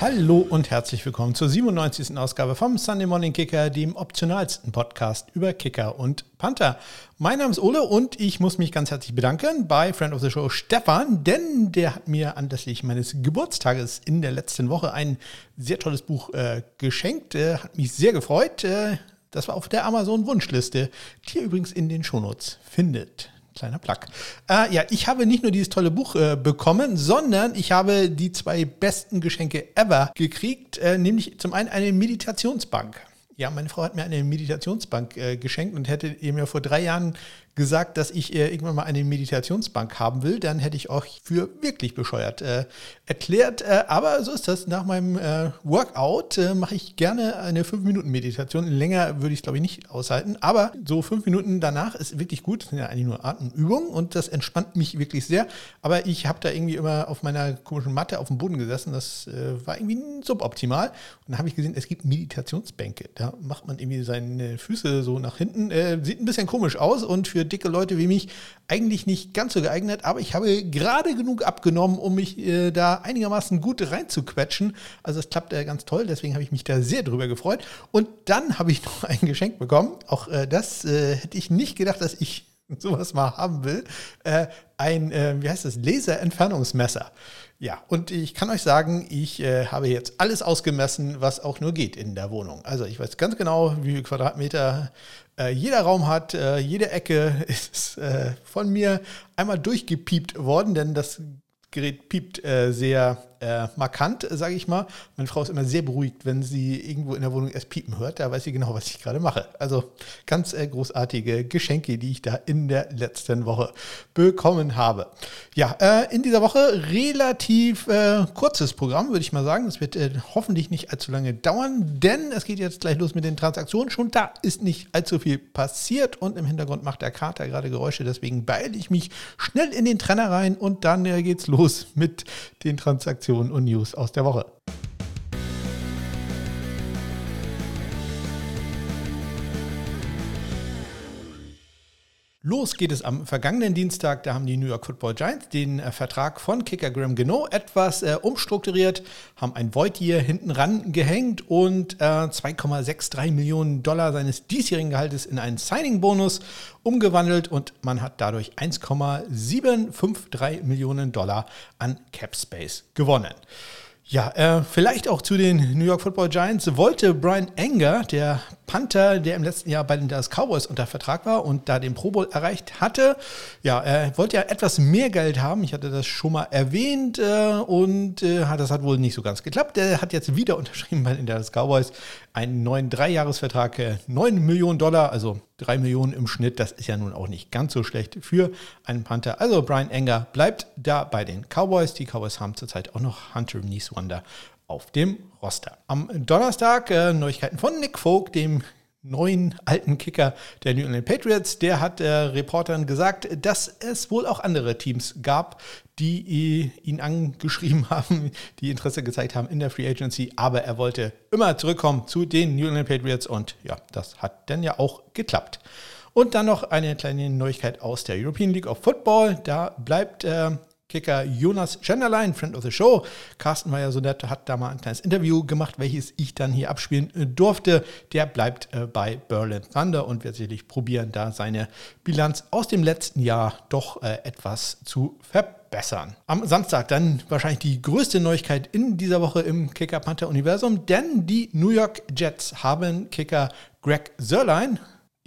Hallo und herzlich willkommen zur 97. Ausgabe vom Sunday Morning Kicker, dem optionalsten Podcast über Kicker und Panther. Mein Name ist Ole und ich muss mich ganz herzlich bedanken bei Friend of the Show Stefan, denn der hat mir anlässlich meines Geburtstages in der letzten Woche ein sehr tolles Buch äh, geschenkt. Äh, hat mich sehr gefreut. Äh, das war auf der Amazon-Wunschliste, die ihr übrigens in den Shownotes findet. Kleiner Plug. Äh, ja, ich habe nicht nur dieses tolle Buch äh, bekommen, sondern ich habe die zwei besten Geschenke ever gekriegt, äh, nämlich zum einen eine Meditationsbank. Ja, meine Frau hat mir eine Meditationsbank äh, geschenkt und hätte ihr mir vor drei Jahren gesagt, dass ich äh, irgendwann mal eine Meditationsbank haben will, dann hätte ich euch für wirklich bescheuert äh, erklärt. Äh, aber so ist das. Nach meinem äh, Workout äh, mache ich gerne eine 5-Minuten-Meditation. Länger würde ich glaube ich, nicht aushalten. Aber so 5 Minuten danach ist wirklich gut. Das sind ja eigentlich nur Atemübungen und das entspannt mich wirklich sehr. Aber ich habe da irgendwie immer auf meiner komischen Matte auf dem Boden gesessen. Das äh, war irgendwie suboptimal. Und dann habe ich gesehen, es gibt Meditationsbänke. Da macht man irgendwie seine Füße so nach hinten. sieht ein bisschen komisch aus und für dicke Leute wie mich eigentlich nicht ganz so geeignet, aber ich habe gerade genug abgenommen, um mich äh, da einigermaßen gut reinzuquetschen. Also es klappt äh, ganz toll, deswegen habe ich mich da sehr drüber gefreut. Und dann habe ich noch ein Geschenk bekommen. Auch äh, das äh, hätte ich nicht gedacht, dass ich sowas mal haben will. Äh, ein, äh, wie heißt das, Laserentfernungsmesser. Ja, und ich kann euch sagen, ich äh, habe jetzt alles ausgemessen, was auch nur geht in der Wohnung. Also ich weiß ganz genau, wie viele Quadratmeter äh, jeder Raum hat, äh, jede Ecke ist äh, von mir einmal durchgepiept worden, denn das Gerät piept äh, sehr äh, markant, sage ich mal. Meine Frau ist immer sehr beruhigt, wenn sie irgendwo in der Wohnung erst piepen hört. Da weiß sie genau, was ich gerade mache. Also ganz äh, großartige Geschenke, die ich da in der letzten Woche bekommen habe. Ja, äh, in dieser Woche relativ äh, kurzes Programm, würde ich mal sagen. Das wird äh, hoffentlich nicht allzu lange dauern, denn es geht jetzt gleich los mit den Transaktionen. Schon da ist nicht allzu viel passiert und im Hintergrund macht der Kater gerade Geräusche. Deswegen beeile ich mich schnell in den Trenner rein und dann äh, geht's los mit den Transaktionen. Informationen und News aus der Woche. Los geht es am vergangenen Dienstag. Da haben die New York Football Giants den äh, Vertrag von Kicker Graham Geno etwas äh, umstrukturiert, haben ein Void hier hinten ran gehängt und äh, 2,63 Millionen Dollar seines diesjährigen Gehaltes in einen Signing-Bonus umgewandelt und man hat dadurch 1,753 Millionen Dollar an Cap Space gewonnen. Ja, äh, vielleicht auch zu den New York Football Giants wollte Brian Enger, der Panther, der im letzten Jahr bei den Dallas Cowboys unter Vertrag war und da den Pro Bowl erreicht hatte, ja, er wollte ja etwas mehr Geld haben. Ich hatte das schon mal erwähnt äh, und äh, das hat wohl nicht so ganz geklappt. Der hat jetzt wieder unterschrieben bei den Dallas Cowboys einen neuen Dreijahresvertrag, 9 äh, Millionen Dollar, also 3 Millionen im Schnitt. Das ist ja nun auch nicht ganz so schlecht für einen Panther. Also Brian Enger bleibt da bei den Cowboys. Die Cowboys haben zurzeit auch noch Hunter Nieswander auf dem Roster. Am Donnerstag äh, Neuigkeiten von Nick Folk, dem neuen alten Kicker der New England Patriots. Der hat äh, Reportern gesagt, dass es wohl auch andere Teams gab, die ihn angeschrieben haben, die Interesse gezeigt haben in der Free Agency. Aber er wollte immer zurückkommen zu den New England Patriots und ja, das hat dann ja auch geklappt. Und dann noch eine kleine Neuigkeit aus der European League of Football. Da bleibt äh, Kicker Jonas Schenderlein, Friend of the Show. Carsten war ja so nett, hat da mal ein kleines Interview gemacht, welches ich dann hier abspielen äh, durfte. Der bleibt äh, bei Berlin Thunder und wird sicherlich probieren, da seine Bilanz aus dem letzten Jahr doch äh, etwas zu verbessern. Am Samstag dann wahrscheinlich die größte Neuigkeit in dieser Woche im Kicker Panther Universum, denn die New York Jets haben Kicker Greg Sörlein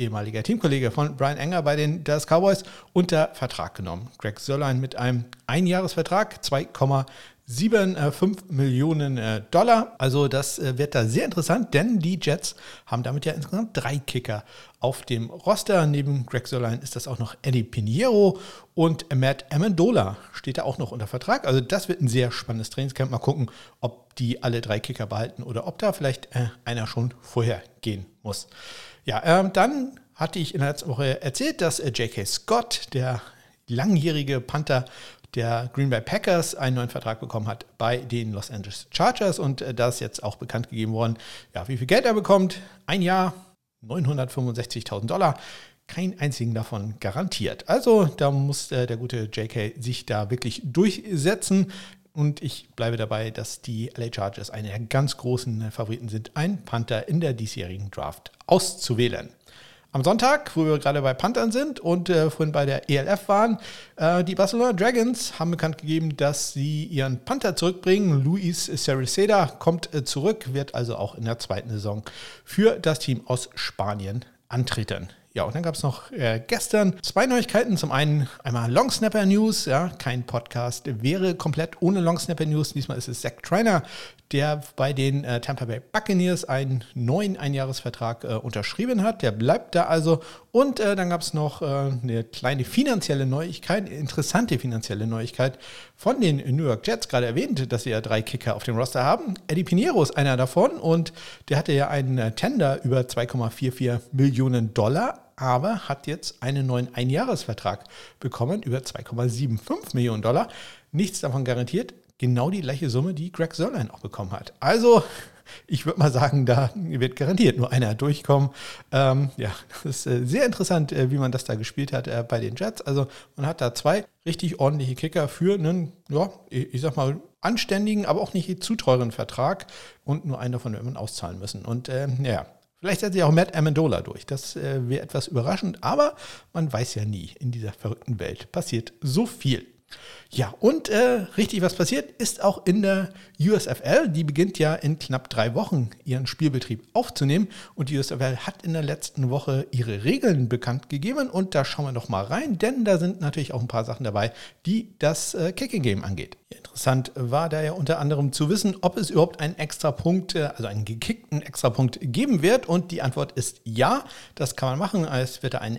ehemaliger Teamkollege von Brian Enger bei den Dallas Cowboys, unter Vertrag genommen. Greg Sörlein mit einem Einjahresvertrag, 2,75 Millionen äh, Dollar. Also das äh, wird da sehr interessant, denn die Jets haben damit ja insgesamt drei Kicker auf dem Roster. Neben Greg Sörlein ist das auch noch Eddie Pinheiro und Matt Amendola steht da auch noch unter Vertrag. Also das wird ein sehr spannendes Trainingscamp. Mal gucken, ob die alle drei Kicker behalten oder ob da vielleicht äh, einer schon vorher gehen muss. Ja, ähm, dann hatte ich in der letzten Woche erzählt, dass äh, J.K. Scott, der langjährige Panther der Green Bay Packers, einen neuen Vertrag bekommen hat bei den Los Angeles Chargers und äh, da ist jetzt auch bekannt gegeben worden, ja, wie viel Geld er bekommt. Ein Jahr 965.000 Dollar. Kein einzigen davon garantiert. Also da muss äh, der gute JK sich da wirklich durchsetzen und ich bleibe dabei, dass die LA Chargers eine der ganz großen Favoriten sind, einen Panther in der diesjährigen Draft auszuwählen. Am Sonntag, wo wir gerade bei Panthern sind und äh, vorhin bei der ELF waren, äh, die Barcelona Dragons haben bekannt gegeben, dass sie ihren Panther zurückbringen. Luis Cericeda kommt äh, zurück, wird also auch in der zweiten Saison für das Team aus Spanien antreten. Ja, und dann gab es noch äh, gestern zwei Neuigkeiten. Zum einen einmal Long Snapper News. Ja, kein Podcast wäre komplett ohne Long Snapper News. Diesmal ist es Zach Trainer, der bei den äh, Tampa Bay Buccaneers einen neuen Einjahresvertrag äh, unterschrieben hat. Der bleibt da also. Und äh, dann gab es noch äh, eine kleine finanzielle Neuigkeit, interessante finanzielle Neuigkeit von den New York Jets. Gerade erwähnt, dass sie ja drei Kicker auf dem Roster haben. Eddie Pinheiro ist einer davon und der hatte ja einen äh, Tender über 2,44 Millionen Dollar aber hat jetzt einen neuen Einjahresvertrag bekommen über 2,75 Millionen Dollar. Nichts davon garantiert. Genau die gleiche Summe, die Greg Sörlein auch bekommen hat. Also, ich würde mal sagen, da wird garantiert nur einer durchkommen. Ähm, ja, das ist äh, sehr interessant, äh, wie man das da gespielt hat äh, bei den Jets. Also, man hat da zwei richtig ordentliche Kicker für einen, ja, ich sag mal, anständigen, aber auch nicht zu teuren Vertrag und nur einen davon wird man auszahlen müssen. Und ähm, ja, Vielleicht setzt sich auch Matt Amendola durch. Das äh, wäre etwas überraschend, aber man weiß ja nie. In dieser verrückten Welt passiert so viel. Ja, und äh, richtig was passiert ist auch in der USFL. Die beginnt ja in knapp drei Wochen ihren Spielbetrieb aufzunehmen. Und die USFL hat in der letzten Woche ihre Regeln bekannt gegeben. Und da schauen wir noch mal rein, denn da sind natürlich auch ein paar Sachen dabei, die das äh, Kicking Game angeht. Interessant war da ja unter anderem zu wissen, ob es überhaupt einen extra Punkt, äh, also einen gekickten extra Punkt geben wird. Und die Antwort ist ja, das kann man machen. Es wird da einen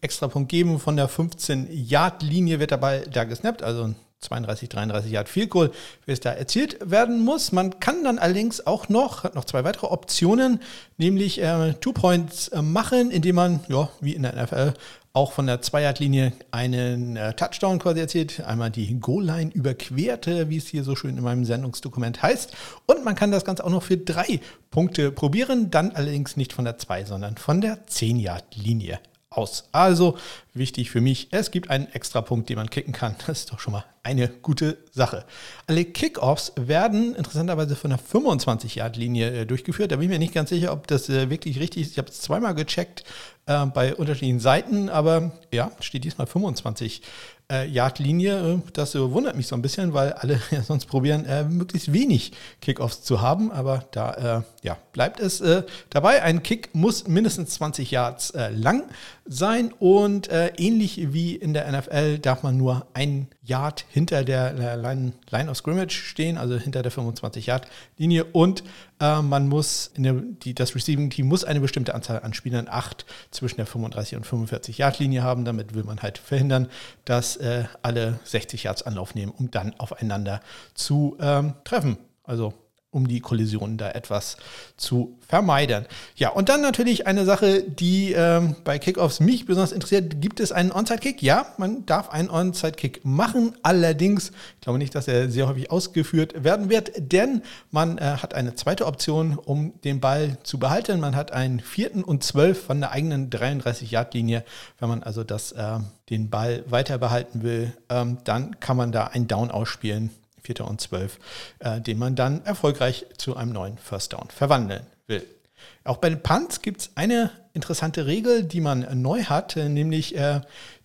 NFL-Extrapunkt geben. Von der 15-Yard-Linie wird dabei da gesnappt, also 32, 33 Yard Field Goal, wie es da erzielt werden muss. Man kann dann allerdings auch noch, hat noch zwei weitere Optionen, nämlich äh, Two Points äh, machen, indem man, ja, wie in der NFL, auch von der Zweierlinie einen äh, Touchdown quasi erzielt, einmal die Goal-Line überquerte, wie es hier so schön in meinem Sendungsdokument heißt. Und man kann das Ganze auch noch für drei Punkte probieren, dann allerdings nicht von der 2, sondern von der 10-Yard-Linie aus. Also wichtig für mich, es gibt einen extra Punkt, den man kicken kann. Das ist doch schon mal eine gute Sache. Alle Kickoffs werden interessanterweise von der 25-Yard-Linie äh, durchgeführt. Da bin ich mir nicht ganz sicher, ob das äh, wirklich richtig ist. Ich habe es zweimal gecheckt äh, bei unterschiedlichen Seiten, aber ja, steht diesmal 25 äh, Yard-Linie. Das äh, wundert mich so ein bisschen, weil alle ja sonst probieren, äh, möglichst wenig Kickoffs zu haben. Aber da äh, ja, bleibt es äh, dabei. Ein Kick muss mindestens 20 Yards äh, lang sein und ähnlich wie in der NFL darf man nur ein Yard hinter der Line, Line of Scrimmage stehen, also hinter der 25-Yard-Linie und man muss, der, die, das Receiving-Team muss eine bestimmte Anzahl an Spielern, acht, zwischen der 35 und 45 Yard-Linie haben. Damit will man halt verhindern, dass äh, alle 60 Yards Anlauf nehmen, um dann aufeinander zu ähm, treffen. Also um die Kollisionen da etwas zu vermeiden. Ja, und dann natürlich eine Sache, die ähm, bei Kickoffs mich besonders interessiert. Gibt es einen Onside-Kick? Ja, man darf einen Onside-Kick machen. Allerdings, ich glaube nicht, dass er sehr häufig ausgeführt werden wird, denn man äh, hat eine zweite Option, um den Ball zu behalten. Man hat einen vierten und zwölf von der eigenen 33-Yard-Linie. Wenn man also das, äh, den Ball weiter behalten will, ähm, dann kann man da einen Down ausspielen Vierter und Zwölf, äh, den man dann erfolgreich zu einem neuen First Down verwandeln will. Auch bei den Punts gibt es eine interessante Regel, die man neu hat, äh, nämlich äh,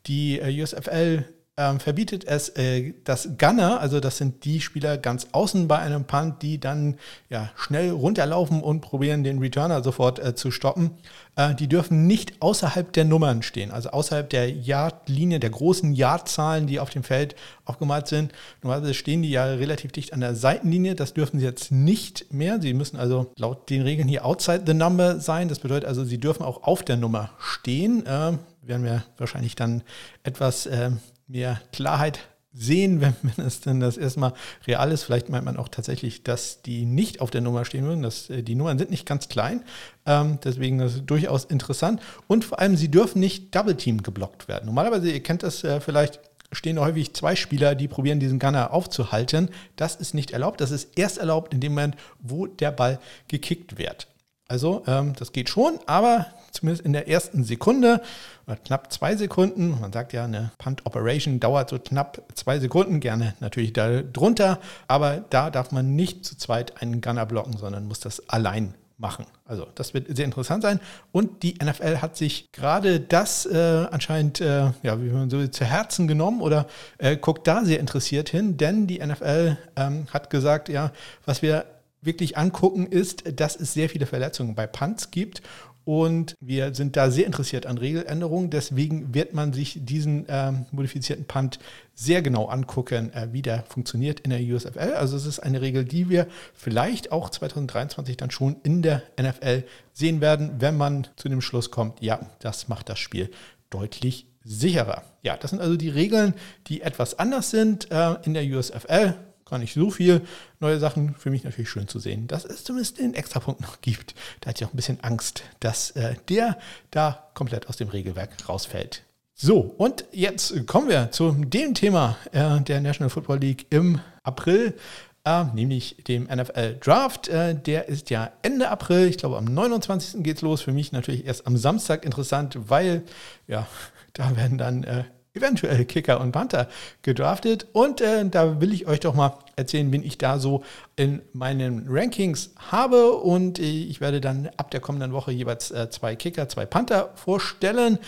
die äh, USFL ähm, verbietet es äh, das Gunner, also das sind die Spieler ganz außen bei einem Punt, die dann ja, schnell runterlaufen und probieren, den Returner sofort äh, zu stoppen. Äh, die dürfen nicht außerhalb der Nummern stehen, also außerhalb der Yardlinie, der großen Yardzahlen, die auf dem Feld aufgemalt sind. Normalerweise stehen die ja relativ dicht an der Seitenlinie, das dürfen sie jetzt nicht mehr. Sie müssen also laut den Regeln hier outside the number sein. Das bedeutet also, sie dürfen auch auf der Nummer stehen. Ähm, werden wir wahrscheinlich dann etwas ähm, mehr Klarheit sehen, wenn, wenn es denn das erstmal real ist. Vielleicht meint man auch tatsächlich, dass die nicht auf der Nummer stehen würden. Dass, äh, die Nummern sind nicht ganz klein. Ähm, deswegen ist es durchaus interessant. Und vor allem, sie dürfen nicht Double Team geblockt werden. Normalerweise, ihr kennt das äh, vielleicht, stehen häufig zwei Spieler, die probieren, diesen Gunner aufzuhalten. Das ist nicht erlaubt. Das ist erst erlaubt in dem Moment, wo der Ball gekickt wird. Also, ähm, das geht schon, aber zumindest in der ersten Sekunde oder knapp zwei Sekunden. Man sagt ja, eine Punt Operation dauert so knapp zwei Sekunden, gerne natürlich darunter, aber da darf man nicht zu zweit einen Gunner blocken, sondern muss das allein machen. Also das wird sehr interessant sein. Und die NFL hat sich gerade das äh, anscheinend, äh, ja, wie man so zu Herzen genommen oder äh, guckt da sehr interessiert hin, denn die NFL ähm, hat gesagt, ja, was wir wirklich angucken ist, dass es sehr viele Verletzungen bei Punts gibt und wir sind da sehr interessiert an Regeländerungen. Deswegen wird man sich diesen ähm, modifizierten Punt sehr genau angucken, äh, wie der funktioniert in der USFL. Also es ist eine Regel, die wir vielleicht auch 2023 dann schon in der NFL sehen werden, wenn man zu dem Schluss kommt, ja, das macht das Spiel deutlich sicherer. Ja, das sind also die Regeln, die etwas anders sind äh, in der USFL gar nicht so viel neue Sachen. Für mich natürlich schön zu sehen, dass es zumindest den Extrapunkt noch gibt. Da hatte ich auch ein bisschen Angst, dass äh, der da komplett aus dem Regelwerk rausfällt. So, und jetzt kommen wir zu dem Thema äh, der National Football League im April. Äh, nämlich dem NFL Draft. Äh, der ist ja Ende April, ich glaube am 29. geht es los. Für mich natürlich erst am Samstag interessant, weil ja, da werden dann äh, eventuell Kicker und Panther gedraftet. Und äh, da will ich euch doch mal erzählen, wen ich da so in meinen Rankings habe. Und äh, ich werde dann ab der kommenden Woche jeweils äh, zwei Kicker, zwei Panther vorstellen.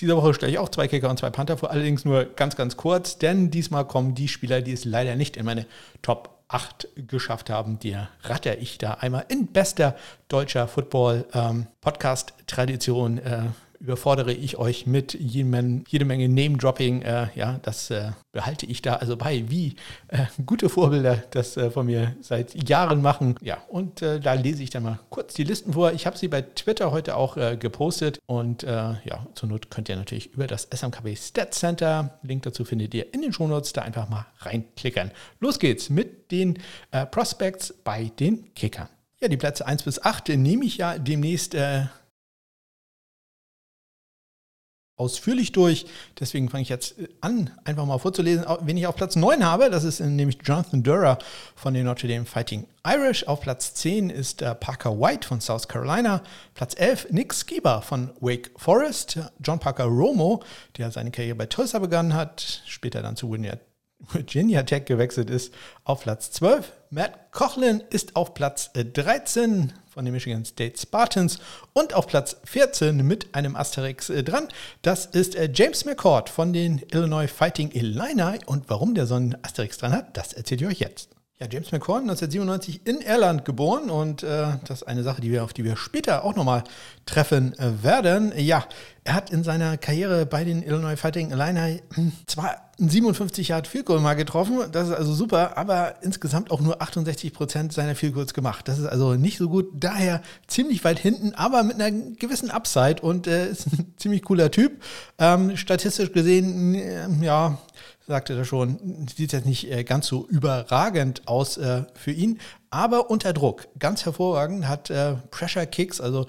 Diese Woche stelle ich auch zwei Kicker und zwei Panther vor, allerdings nur ganz, ganz kurz, denn diesmal kommen die Spieler, die es leider nicht in meine Top 8 geschafft haben. Die ratter ich da einmal in bester deutscher Football-Podcast-Tradition ähm, äh, überfordere ich euch mit jedem, jede Menge Name-Dropping. Äh, ja, das äh, behalte ich da also bei, wie äh, gute Vorbilder das äh, von mir seit Jahren machen. Ja, und äh, da lese ich dann mal kurz die Listen vor. Ich habe sie bei Twitter heute auch äh, gepostet und ja, zur Not könnt ihr natürlich über das SMKB Stat Center, Link dazu findet ihr in den Shownotes, da einfach mal reinklickern. Los geht's mit den Prospects bei den Kickern. Ja, die Plätze 1 bis 8 nehme ich ja demnächst äh, ausführlich durch. Deswegen fange ich jetzt an, einfach mal vorzulesen, wen ich auf Platz 9 habe. Das ist nämlich Jonathan Durer von den Notre Dame Fighting Irish. Auf Platz 10 ist äh, Parker White von South Carolina. Platz 11 Nick Skiba von Wake Forest. John Parker Romo, der seine Karriere bei Tulsa begonnen hat, später dann zu Virginia Tech gewechselt ist, auf Platz 12. Matt Cochlin ist auf Platz 13 von den Michigan State Spartans und auf Platz 14 mit einem Asterix äh, dran. Das ist äh, James McCord von den Illinois Fighting Illini und warum der so einen Asterix dran hat, das erzählt ihr euch jetzt. Ja, James McCord, 1997 in Irland geboren und äh, das ist eine Sache, die wir, auf die wir später auch nochmal treffen äh, werden. Ja, er hat in seiner Karriere bei den Illinois Fighting Illini hm, zwar ein 57 Yard Field Goal mal getroffen, das ist also super, aber insgesamt auch nur 68 Prozent seiner Field Goals gemacht. Das ist also nicht so gut, daher ziemlich weit hinten, aber mit einer gewissen Upside und äh, ist ein ziemlich cooler Typ. Ähm, statistisch gesehen, äh, ja, sagte er schon, sieht jetzt nicht äh, ganz so überragend aus äh, für ihn, aber unter Druck. Ganz hervorragend hat äh, Pressure Kicks, also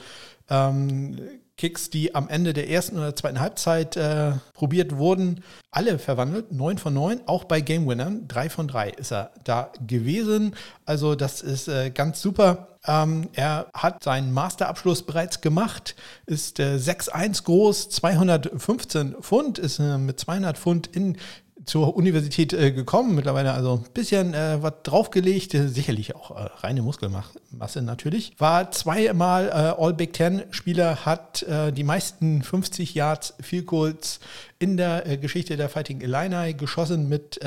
ähm, Kicks, die am Ende der ersten oder zweiten Halbzeit äh, probiert wurden, alle verwandelt. Neun von neun, auch bei Game Winnern. Drei von drei ist er da gewesen. Also das ist äh, ganz super. Ähm, er hat seinen Masterabschluss bereits gemacht, ist äh, 6'1 groß, 215 Pfund, ist äh, mit 200 Pfund in zur Universität äh, gekommen, mittlerweile also ein bisschen äh, was draufgelegt, sicherlich auch äh, reine Muskelmasse natürlich. War zweimal äh, All Big Ten Spieler, hat äh, die meisten 50 Yards Field Goals in der äh, Geschichte der Fighting Illini geschossen mit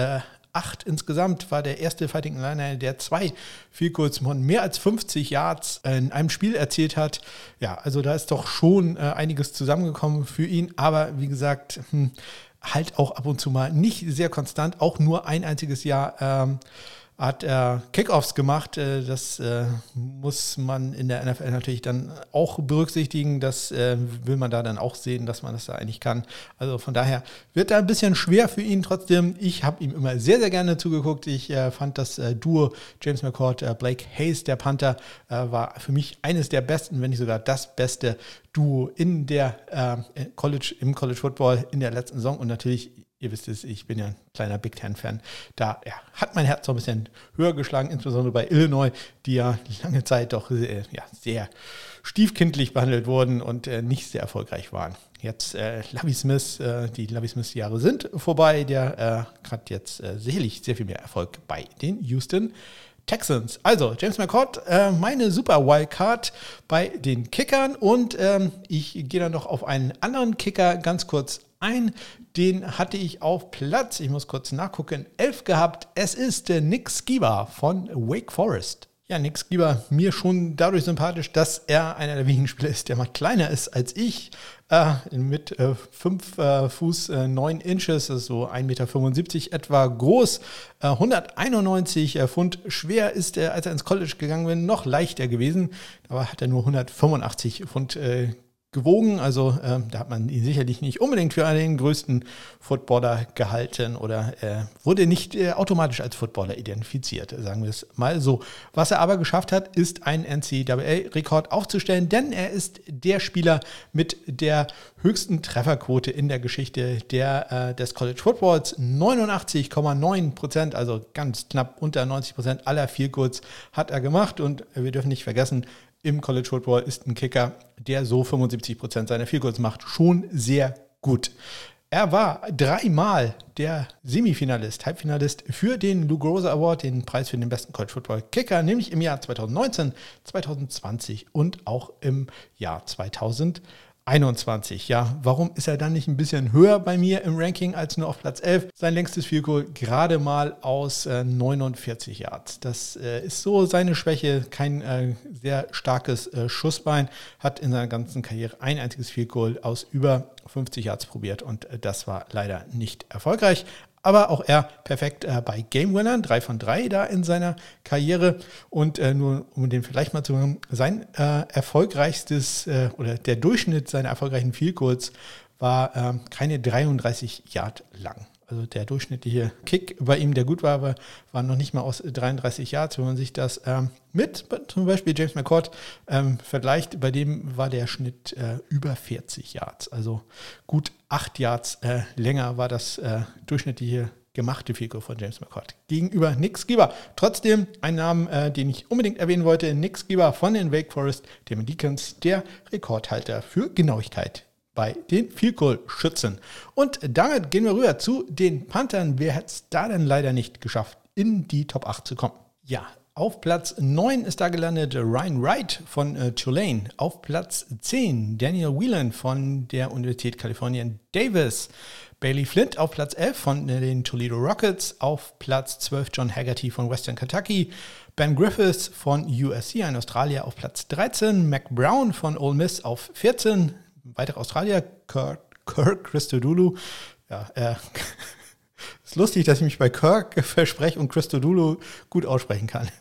acht insgesamt, war der erste Fighting Illini, der zwei Field Goals von mehr als 50 Yards in einem Spiel erzielt hat. Ja, also da ist doch schon einiges zusammengekommen für ihn, aber wie gesagt, hm, halt auch ab und zu mal nicht sehr konstant, auch nur ein einziges Jahr ähm, hat er Kickoffs gemacht. Äh, das äh, muss man in der NFL natürlich dann auch berücksichtigen. Das äh, will man da dann auch sehen, dass man das da eigentlich kann. Also von daher wird da ein bisschen schwer für ihn. Trotzdem, ich habe ihm immer sehr, sehr gerne zugeguckt. Ich fand das Duo James McCord, Blake Hayes, der Panther, war für mich eines der besten, wenn nicht sogar das beste Duo in der College, im College Football in der letzten Saison und natürlich ihr wisst es, ich bin ja ein kleiner Big Ten-Fan. Da ja, hat mein Herz so ein bisschen höher geschlagen, insbesondere bei Illinois, die ja lange Zeit doch äh, ja, sehr stiefkindlich behandelt wurden und äh, nicht sehr erfolgreich waren. Jetzt äh, Lavi Smith, äh, die Lavi Smith-Jahre sind vorbei. Der äh, hat jetzt äh, sicherlich sehr viel mehr Erfolg bei den Houston Texans. Also, James McCord, äh, meine super Wildcard bei den Kickern und ähm, ich gehe dann noch auf einen anderen Kicker ganz kurz ein. Den hatte ich auf Platz, ich muss kurz nachgucken, 11 gehabt. Es ist äh, Nick Skiba von Wake Forest. Ja, Nick Skiba, mir schon dadurch sympathisch, dass er einer der wenigen Spieler ist, der mal kleiner ist als ich. Äh, mit 5 äh, äh, Fuß 9 äh, Inches, das ist so 1,75 Meter etwa groß. 191 äh, Pfund schwer ist er, als er ins College gegangen ist, noch leichter gewesen. Aber hat er nur 185 Pfund gewogen. Also äh, da hat man ihn sicherlich nicht unbedingt für einen größten Footballer gehalten oder äh, wurde nicht äh, automatisch als Footballer identifiziert, sagen wir es mal so. Was er aber geschafft hat, ist einen NCAA-Rekord aufzustellen, denn er ist der Spieler mit der höchsten Trefferquote in der Geschichte der, äh, des College Footballs. 89,9 Prozent, also ganz knapp unter 90 Prozent aller Vielkurz hat er gemacht und wir dürfen nicht vergessen, im College Football ist ein Kicker, der so 75 Prozent seiner Field macht, schon sehr gut. Er war dreimal der Semifinalist, Halbfinalist für den Lou Groza Award, den Preis für den besten College Football Kicker, nämlich im Jahr 2019, 2020 und auch im Jahr 2020. 21. Ja, warum ist er dann nicht ein bisschen höher bei mir im Ranking als nur auf Platz 11? Sein längstes Field Goal gerade mal aus äh, 49 Yards. Das äh, ist so seine Schwäche. Kein äh, sehr starkes äh, Schussbein. Hat in seiner ganzen Karriere ein einziges Field Goal aus über 50 Yards probiert und äh, das war leider nicht erfolgreich aber auch er perfekt äh, bei Game Winnern, drei von drei da in seiner Karriere. Und äh, nur um den vielleicht mal zu hören, sein äh, erfolgreichstes äh, oder der Durchschnitt seiner erfolgreichen Field Goals war ähm, keine 33 Yard lang. Also der durchschnittliche Kick bei ihm, der gut war, war, war noch nicht mal aus 33 Yards. Wenn man sich das ähm, mit zum Beispiel James McCord ähm, vergleicht, bei dem war der Schnitt äh, über 40 Yards. Also gut 8 Yards äh, länger war das äh, durchschnittliche gemachte Figur von James McCord gegenüber Nick Skiba. Trotzdem ein Name, äh, den ich unbedingt erwähnen wollte, Nick Skiba von den Wake Forest dem Deacons, der Rekordhalter für Genauigkeit bei den Field Goal Schützen. Und damit gehen wir rüber zu den Panthern. Wer hat es da denn leider nicht geschafft, in die Top 8 zu kommen? Ja, auf Platz 9 ist da gelandet Ryan Wright von äh, Tulane. Auf Platz 10 Daniel Whelan von der Universität Kalifornien Davis. Bailey Flint auf Platz 11 von äh, den Toledo Rockets. Auf Platz 12 John Haggerty von Western Kentucky. Ben Griffiths von USC, ein Australier, auf Platz 13. Mac Brown von Ole Miss auf 14 weitere Australier, Kirk, Christodoulou. Ja, äh, ist lustig, dass ich mich bei Kirk verspreche und Christodoulou gut aussprechen kann.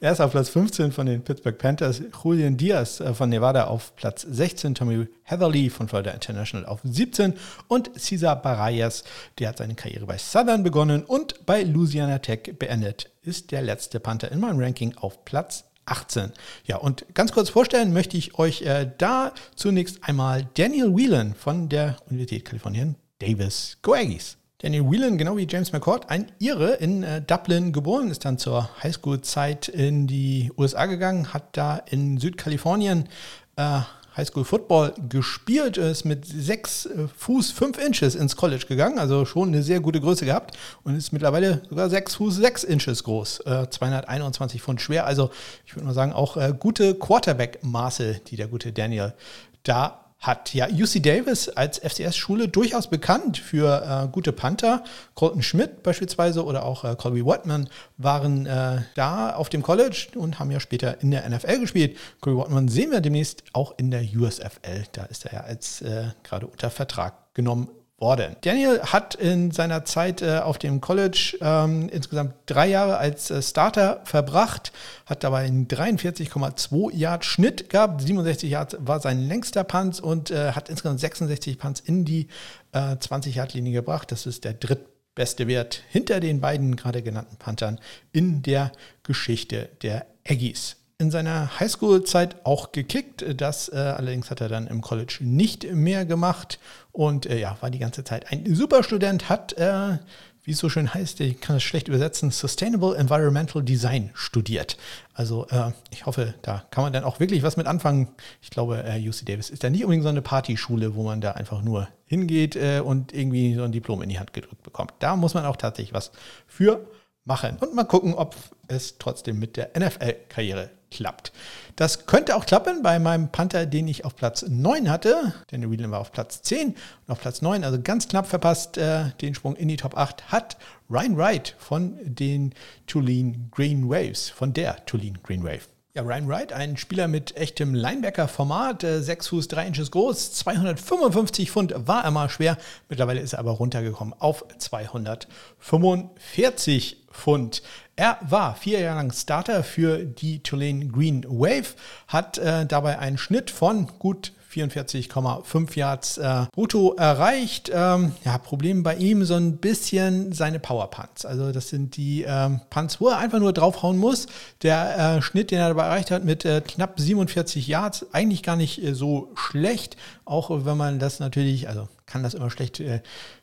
Er ist auf Platz 15 von den Pittsburgh Panthers, Julian Diaz äh, von Nevada auf Platz 16, Tommy Heatherly von Florida International auf 17 und Cesar Barayas, der hat seine Karriere bei Southern begonnen und bei Louisiana Tech beendet, ist der letzte Panther in meinem Ranking auf Platz 18. Ja, und ganz kurz vorstellen möchte ich euch äh, da zunächst einmal Daniel Whelan von der Universität Kalifornien Davis. Go Aggies! Daniel Whelan, genau wie James McCord, ein Ire in äh, Dublin geboren, ist dann zur Highschool-Zeit in die USA gegangen, hat da in Südkalifornien äh, Highschool Football gespielt, ist mit 6 äh, Fuß 5 Inches ins College gegangen, also schon eine sehr gute Größe gehabt und ist mittlerweile sogar 6 Fuß 6 Inches groß, 221 äh, Pfund schwer. Also ich würde mal sagen, auch äh, gute Quarterback-Maße, die der gute Daniel da hat. Ja, UC Davis als FCS-Schule durchaus bekannt für äh, gute Panther. Colton Schmidt beispielsweise oder auch äh, Colby Watman waren äh, da auf dem College und haben ja später in der NFL gespielt. Colby Watman sehen wir demnächst auch in der USFL. Da ist er ja als äh, gerade unter Vertrag genommen worden. Daniel hat in seiner Zeit äh, auf dem College ähm, insgesamt drei Jahre als äh, Starter verbracht, hat dabei einen 43,2 Yard Schnitt gehabt, 67 Yards war sein längster Punts und äh, hat insgesamt 66 Punts in die 20 äh, Yard Linie gebracht. Das ist der drittbeste Wert hinter den beiden gerade genannten Panthern in der Geschichte der Aggies. In seiner Highschool-Zeit auch gekickt. Das äh, allerdings hat er dann im College nicht mehr gemacht und äh, ja, war die ganze Zeit ein Superstudent, hat, äh, wie es so schön heißt, ich kann es schlecht übersetzen, Sustainable Environmental Design studiert. Also äh, ich hoffe, da kann man dann auch wirklich was mit anfangen. Ich glaube, äh, UC Davis ist ja nicht unbedingt so eine Partyschule, wo man da einfach nur hingeht äh, und irgendwie so ein Diplom in die Hand gedrückt bekommt. Da muss man auch tatsächlich was für machen und mal gucken, ob es trotzdem mit der NFL-Karriere klappt. Das könnte auch klappen bei meinem Panther, den ich auf Platz 9 hatte. Denn Whelan war auf Platz 10 und auf Platz 9, also ganz knapp verpasst äh, den Sprung in die Top 8, hat Ryan Wright von den Tulane Green Waves, von der Tulane Green Wave. Ja, Ryan Wright, ein Spieler mit echtem Linebacker-Format, 6 äh, Fuß 3 Inches groß, 255 Pfund war er mal schwer. Mittlerweile ist er aber runtergekommen auf 245 Pfund. Er war vier Jahre lang Starter für die Tulane Green Wave, hat äh, dabei einen Schnitt von gut 44,5 Yards äh, brutto erreicht. Ähm, ja, Problem bei ihm so ein bisschen seine Power Punts. Also das sind die ähm, Punts, wo er einfach nur draufhauen muss. Der äh, Schnitt, den er dabei erreicht hat mit äh, knapp 47 Yards, eigentlich gar nicht äh, so schlecht. Auch wenn man das natürlich, also kann das immer schlecht äh,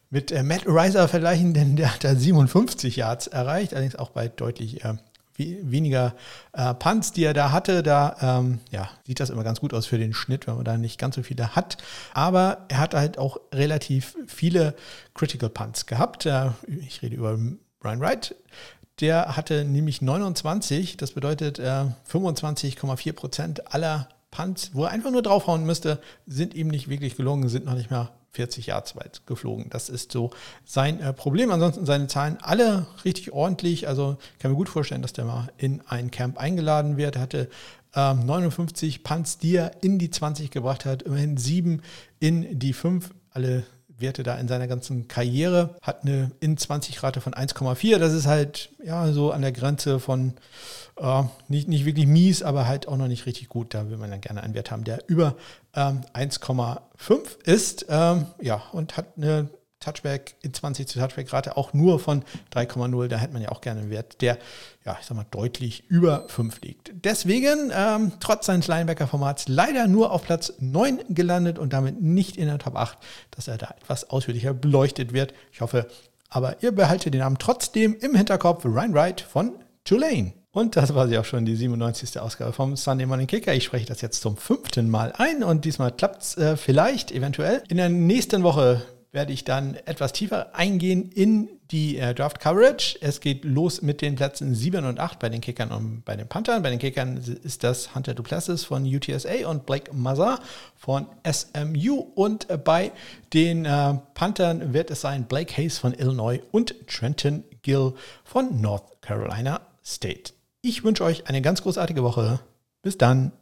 mit äh, Matt Riser vergleichen, denn der hat da 57 Yards erreicht, allerdings auch bei deutlich weniger äh, Punts, die er da hatte. Da ähm, ja, sieht das immer ganz gut aus für den Schnitt, wenn man da nicht ganz so viele hat. Aber er hat halt auch relativ viele Critical Punts gehabt. Äh, ich rede über Brian Wright. Der hatte nämlich 29, das bedeutet äh, 25,4 Prozent aller Punts, wo er einfach nur draufhauen müsste, sind ihm nicht wirklich gelungen, sind noch nicht mehr 40 Yards weit geflogen. Das ist so sein äh, Problem. Ansonsten seine Zahlen alle richtig ordentlich. Also kann mir gut vorstellen, dass der mal in ein Camp eingeladen wird. Er hatte ähm, 59 Punts, die er in die 20 gebracht hat, immerhin sieben in die 5. Alle Werte da in seiner ganzen Karriere. Hat eine In-20-Rate von 1,4. Das ist halt ja so an der Grenze von äh, nicht, nicht wirklich mies, aber halt auch noch nicht richtig gut. Da will man dann gerne einen Wert haben, der über ähm, 1,5 ist. Ähm, ja, und hat eine Touchback in 20 zu Touchback-Rate auch nur von 3,0. Da hätte man ja auch gerne einen Wert, der, ja, ich sag mal, deutlich über 5 liegt. Deswegen, ähm, trotz seines Linebacker-Formats, leider nur auf Platz 9 gelandet und damit nicht in der Top 8, dass er da etwas ausführlicher beleuchtet wird. Ich hoffe, aber ihr behaltet den Namen trotzdem im Hinterkopf. Ryan Wright von Tulane. Und das war sie auch schon, die 97. Ausgabe vom Sunday Morning Kicker. Ich spreche das jetzt zum fünften Mal ein und diesmal klappt es äh, vielleicht, eventuell. In der nächsten Woche werde ich dann etwas tiefer eingehen in die äh, Draft Coverage. Es geht los mit den Plätzen 7 und 8 bei den Kickern und bei den Panthern. Bei den Kickern ist das Hunter Duplessis von UTSA und Blake Mazar von SMU. Und äh, bei den äh, Panthern wird es sein Blake Hayes von Illinois und Trenton Gill von North Carolina State. Ich wünsche euch eine ganz großartige Woche. Bis dann.